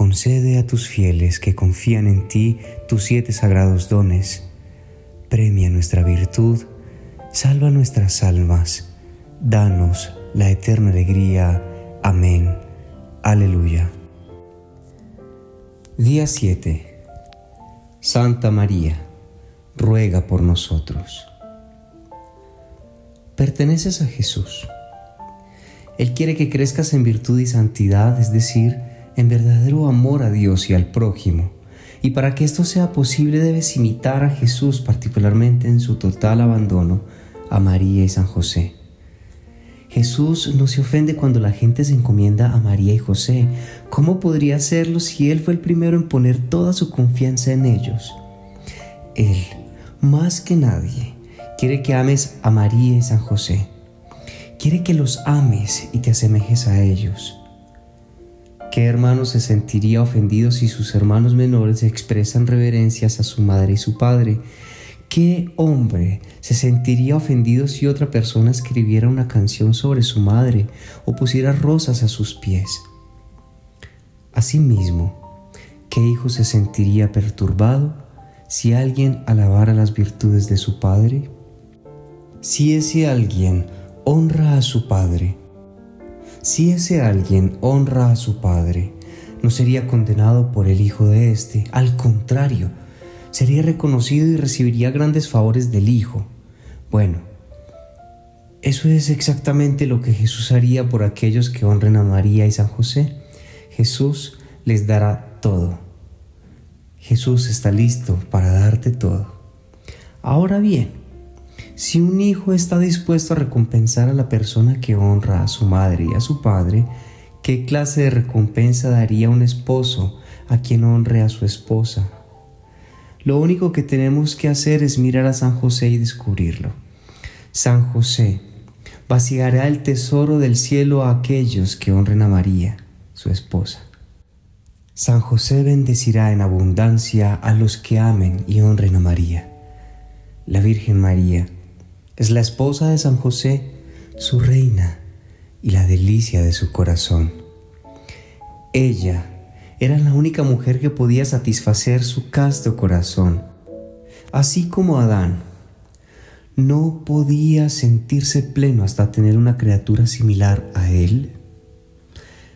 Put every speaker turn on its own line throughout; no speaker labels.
Concede a tus fieles que confían en ti tus siete sagrados dones. Premia nuestra virtud, salva nuestras almas, danos la eterna alegría. Amén. Aleluya. Día 7. Santa María, ruega por nosotros. Perteneces a Jesús. Él quiere que crezcas en virtud y santidad, es decir, en verdadero amor a Dios y al prójimo. Y para que esto sea posible debes imitar a Jesús, particularmente en su total abandono a María y San José. Jesús no se ofende cuando la gente se encomienda a María y José. ¿Cómo podría hacerlo si Él fue el primero en poner toda su confianza en ellos? Él, más que nadie, quiere que ames a María y San José. Quiere que los ames y te asemejes a ellos. ¿Qué hermano se sentiría ofendido si sus hermanos menores expresan reverencias a su madre y su padre? ¿Qué hombre se sentiría ofendido si otra persona escribiera una canción sobre su madre o pusiera rosas a sus pies? Asimismo, ¿qué hijo se sentiría perturbado si alguien alabara las virtudes de su padre? Si ese alguien honra a su padre, si ese alguien honra a su padre, no sería condenado por el hijo de éste, al contrario, sería reconocido y recibiría grandes favores del hijo. Bueno, eso es exactamente lo que Jesús haría por aquellos que honren a María y San José. Jesús les dará todo. Jesús está listo para darte todo. Ahora bien, si un hijo está dispuesto a recompensar a la persona que honra a su madre y a su padre, ¿qué clase de recompensa daría un esposo a quien honre a su esposa? Lo único que tenemos que hacer es mirar a San José y descubrirlo. San José vaciará el tesoro del cielo a aquellos que honren a María, su esposa. San José bendecirá en abundancia a los que amen y honren a María. La Virgen María es la esposa de San José, su reina y la delicia de su corazón. Ella era la única mujer que podía satisfacer su casto corazón, así como Adán. No podía sentirse pleno hasta tener una criatura similar a él.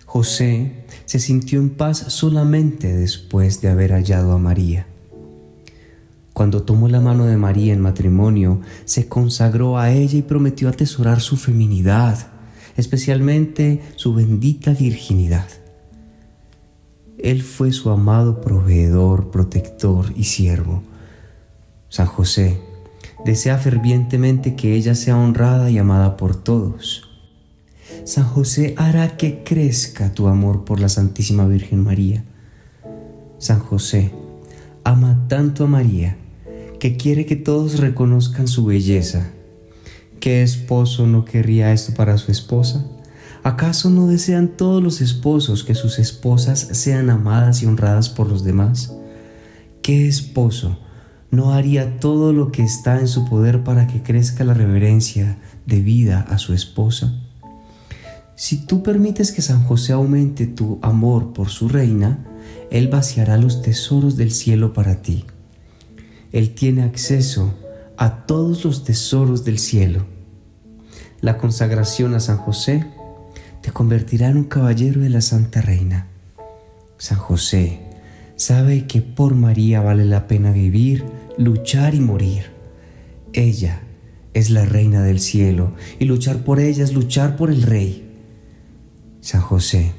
José se sintió en paz solamente después de haber hallado a María. Cuando tomó la mano de María en matrimonio, se consagró a ella y prometió atesorar su feminidad, especialmente su bendita virginidad. Él fue su amado proveedor, protector y siervo. San José desea fervientemente que ella sea honrada y amada por todos. San José hará que crezca tu amor por la Santísima Virgen María. San José ama tanto a María que quiere que todos reconozcan su belleza. ¿Qué esposo no querría esto para su esposa? ¿Acaso no desean todos los esposos que sus esposas sean amadas y honradas por los demás? ¿Qué esposo no haría todo lo que está en su poder para que crezca la reverencia debida a su esposa? Si tú permites que San José aumente tu amor por su reina, Él vaciará los tesoros del cielo para ti. Él tiene acceso a todos los tesoros del cielo. La consagración a San José te convertirá en un caballero de la Santa Reina. San José, sabe que por María vale la pena vivir, luchar y morir. Ella es la reina del cielo y luchar por ella es luchar por el rey. San José,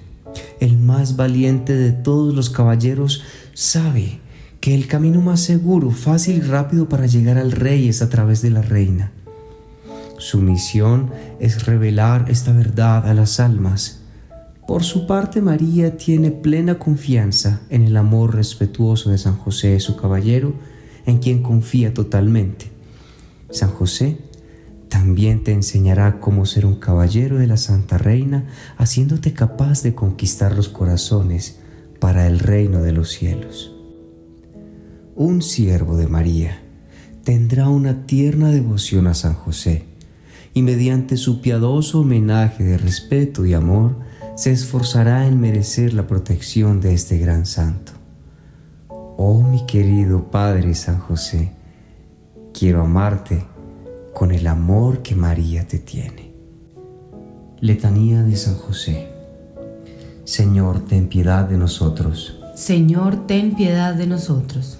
el más valiente de todos los caballeros, sabe que el camino más seguro, fácil y rápido para llegar al rey es a través de la reina. Su misión es revelar esta verdad a las almas. Por su parte, María tiene plena confianza en el amor respetuoso de San José, su caballero, en quien confía totalmente. San José también te enseñará cómo ser un caballero de la Santa Reina, haciéndote capaz de conquistar los corazones para el reino de los cielos. Un siervo de María tendrá una tierna devoción a San José y mediante su piadoso homenaje de respeto y amor se esforzará en merecer la protección de este gran santo. Oh mi querido Padre San José, quiero amarte con el amor que María te tiene. Letanía de San José. Señor, ten piedad de nosotros.
Señor, ten piedad de nosotros.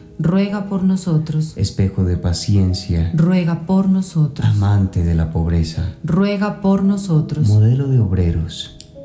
ruega por nosotros.
Espejo de paciencia,
ruega por nosotros.
Amante de la pobreza,
ruega por nosotros.
Modelo de obreros,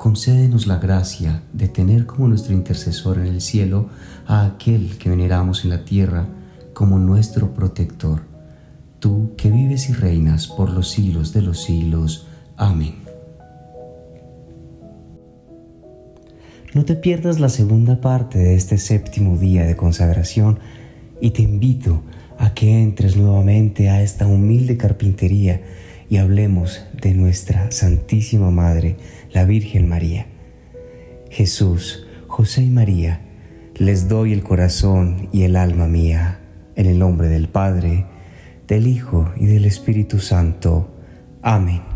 concédenos la gracia de tener como nuestro intercesor en el cielo a aquel que veneramos en la tierra como nuestro protector. Tú que vives y reinas por los siglos de los siglos. Amén. No te pierdas la segunda parte de este séptimo día de consagración y te invito a que entres nuevamente a esta humilde carpintería y hablemos de nuestra Santísima Madre, la Virgen María. Jesús, José y María, les doy el corazón y el alma mía, en el nombre del Padre, del Hijo y del Espíritu Santo. Amén.